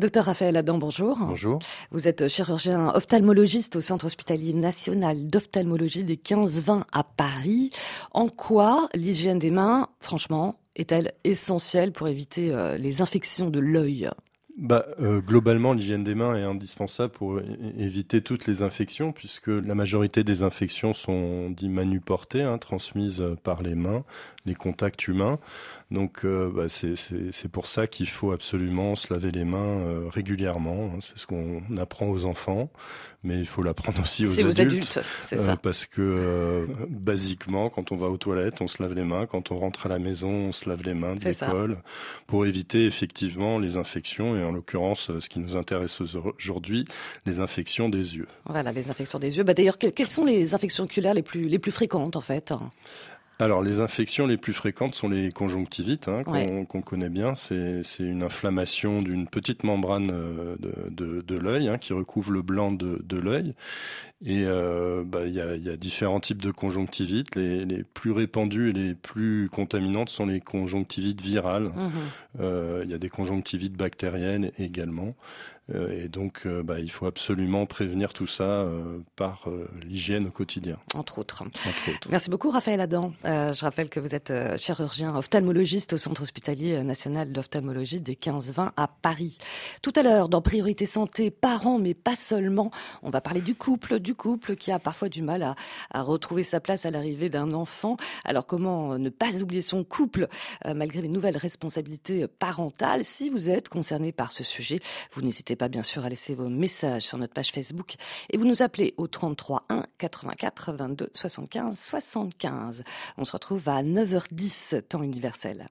Docteur Raphaël Adam, bonjour. Bonjour. Vous êtes chirurgien ophtalmologiste au Centre hospitalier national d'ophtalmologie des 15-20 à Paris. En quoi l'hygiène des mains, franchement, est-elle essentielle pour éviter euh, les infections de l'œil? Bah, euh, globalement, l'hygiène des mains est indispensable pour éviter toutes les infections, puisque la majorité des infections sont dites manuportées, hein, transmises par les mains, les contacts humains. Donc, euh, bah, c'est pour ça qu'il faut absolument se laver les mains euh, régulièrement. Hein. c'est ce qu'on apprend aux enfants, mais il faut l'apprendre aussi aux adultes. Aux adultes ça. Parce que, basiquement, quand on va aux toilettes, on se lave les mains. Quand on rentre à la maison, on se lave les mains de l'école, pour éviter effectivement les infections et en l'occurrence, ce qui nous intéresse aujourd'hui, les infections des yeux. Voilà, les infections des yeux. Bah, D'ailleurs, quelles sont les infections oculaires les plus, les plus fréquentes en fait alors, les infections les plus fréquentes sont les conjonctivites, hein, qu'on connaît bien. C'est une inflammation d'une petite membrane euh, de, de, l'œil hein, qui recouvre le blanc de, de l'œil. Et euh, bah, il y, a, y, a, différents types de conjonctivites. Les, les, plus répandues et les plus contaminantes sont les conjonctivites virales. Mmh euh, il y a des conjonctivites bactériennes également. Euh, et donc, bah, il faut absolument prévenir tout ça par l'hygiène au quotidien. Entre autres. Merci beaucoup, Raphaël Adam. Je rappelle que vous êtes chirurgien ophtalmologiste au Centre hospitalier national d'ophtalmologie des 15-20 à Paris. Tout à l'heure, dans Priorité Santé, parents, mais pas seulement, on va parler du couple, du couple qui a parfois du mal à, retrouver sa place à l'arrivée d'un enfant. Alors, comment ne pas oublier son couple malgré les nouvelles responsabilités parentales? Si vous êtes concerné par ce sujet, vous n'hésitez pas bien sûr à laisser vos messages sur notre page Facebook et vous nous appelez au 33 1 84 22 75 75. On se retrouve à 9h10 temps universel.